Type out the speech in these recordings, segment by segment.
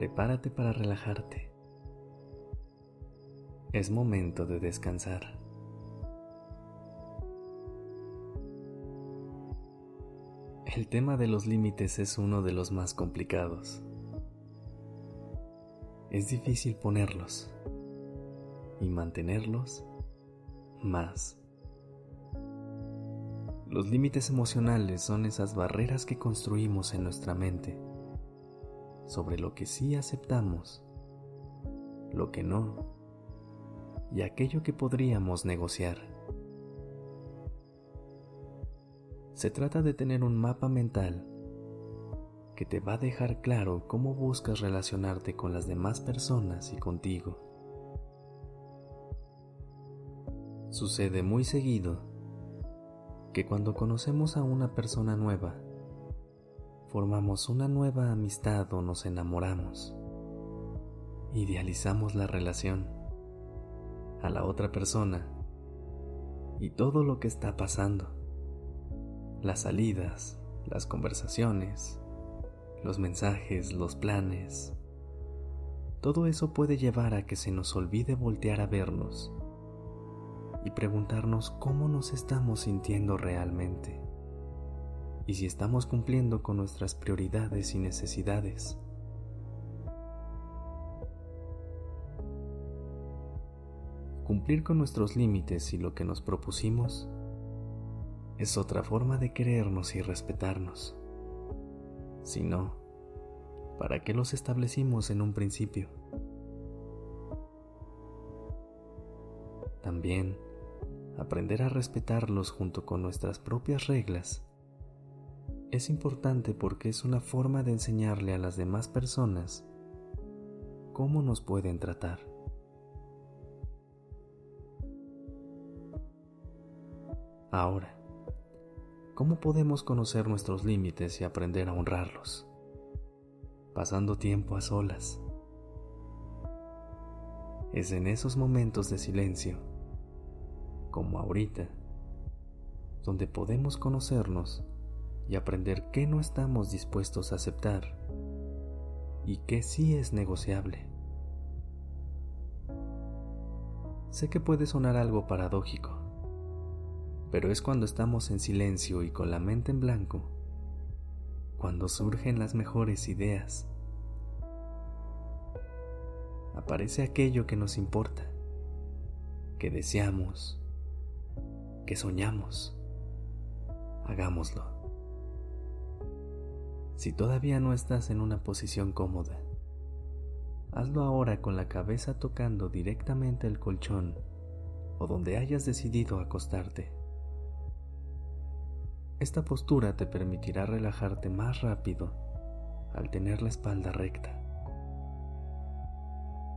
Prepárate para relajarte. Es momento de descansar. El tema de los límites es uno de los más complicados. Es difícil ponerlos y mantenerlos más. Los límites emocionales son esas barreras que construimos en nuestra mente sobre lo que sí aceptamos, lo que no y aquello que podríamos negociar. Se trata de tener un mapa mental que te va a dejar claro cómo buscas relacionarte con las demás personas y contigo. Sucede muy seguido que cuando conocemos a una persona nueva, formamos una nueva amistad o nos enamoramos, idealizamos la relación, a la otra persona y todo lo que está pasando, las salidas, las conversaciones, los mensajes, los planes. Todo eso puede llevar a que se nos olvide voltear a vernos y preguntarnos cómo nos estamos sintiendo realmente y si estamos cumpliendo con nuestras prioridades y necesidades. Cumplir con nuestros límites y lo que nos propusimos es otra forma de querernos y respetarnos. Si no, ¿para qué los establecimos en un principio? También, aprender a respetarlos junto con nuestras propias reglas es importante porque es una forma de enseñarle a las demás personas cómo nos pueden tratar. Ahora, ¿cómo podemos conocer nuestros límites y aprender a honrarlos? Pasando tiempo a solas. Es en esos momentos de silencio, como ahorita, donde podemos conocernos y aprender qué no estamos dispuestos a aceptar y qué sí es negociable. Sé que puede sonar algo paradójico, pero es cuando estamos en silencio y con la mente en blanco, cuando surgen las mejores ideas. Aparece aquello que nos importa, que deseamos, que soñamos. Hagámoslo. Si todavía no estás en una posición cómoda, hazlo ahora con la cabeza tocando directamente el colchón o donde hayas decidido acostarte. Esta postura te permitirá relajarte más rápido al tener la espalda recta.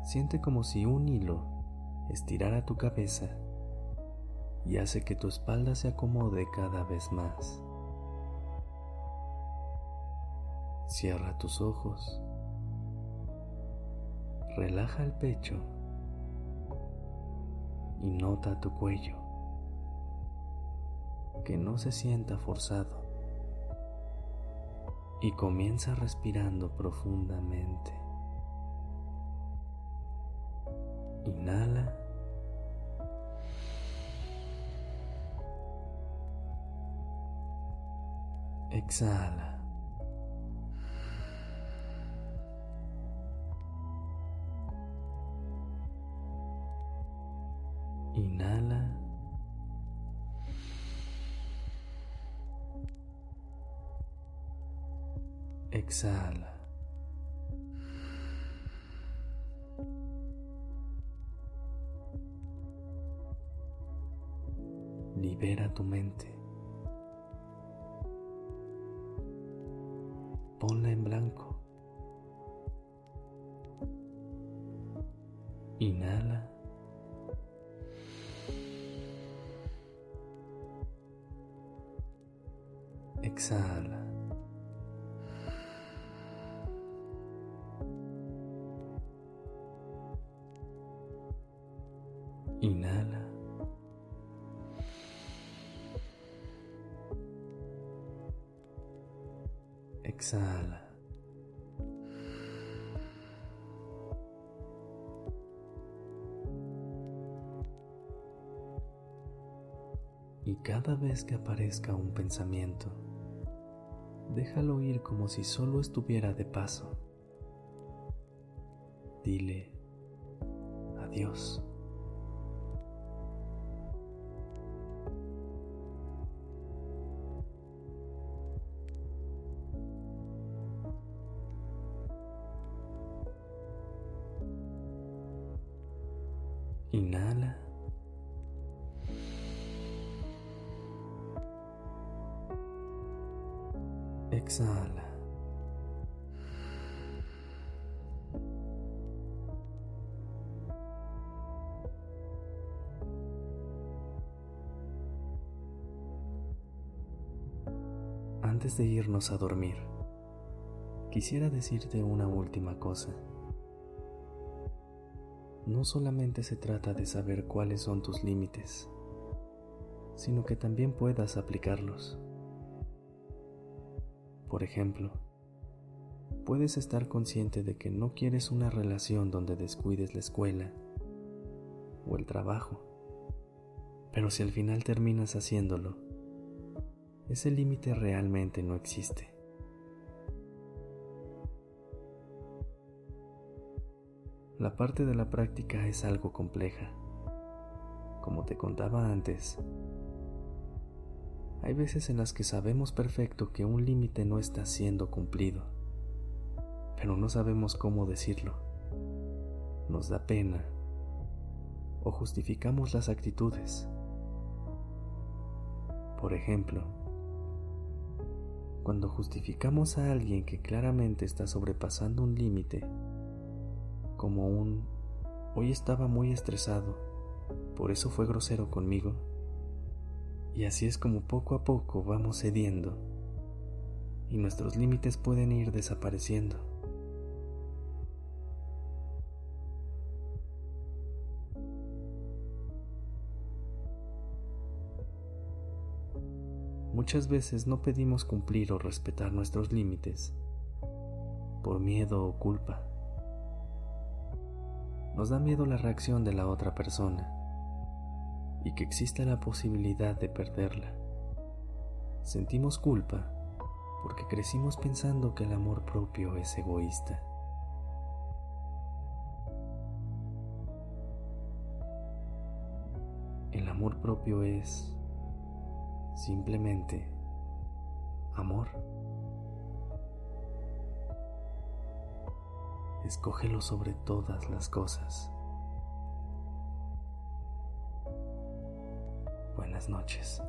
Siente como si un hilo estirara tu cabeza y hace que tu espalda se acomode cada vez más. Cierra tus ojos. Relaja el pecho y nota tu cuello. Que no se sienta forzado. Y comienza respirando profundamente. Inhala. Exhala. Inhala. Exhala. Libera tu mente. Ponla en blanco. Exhala. Inhala. Exhala. Y cada vez que aparezca un pensamiento, déjalo ir como si solo estuviera de paso. Dile adiós. Inhala. Exhala. Antes de irnos a dormir, quisiera decirte una última cosa. No solamente se trata de saber cuáles son tus límites, sino que también puedas aplicarlos. Por ejemplo, puedes estar consciente de que no quieres una relación donde descuides la escuela o el trabajo, pero si al final terminas haciéndolo, ese límite realmente no existe. La parte de la práctica es algo compleja. Como te contaba antes, hay veces en las que sabemos perfecto que un límite no está siendo cumplido, pero no sabemos cómo decirlo. Nos da pena o justificamos las actitudes. Por ejemplo, cuando justificamos a alguien que claramente está sobrepasando un límite, como un hoy estaba muy estresado, por eso fue grosero conmigo, y así es como poco a poco vamos cediendo y nuestros límites pueden ir desapareciendo. Muchas veces no pedimos cumplir o respetar nuestros límites por miedo o culpa. Nos da miedo la reacción de la otra persona y que exista la posibilidad de perderla. Sentimos culpa porque crecimos pensando que el amor propio es egoísta. El amor propio es simplemente amor. Escógelo sobre todas las cosas. Buenas noches.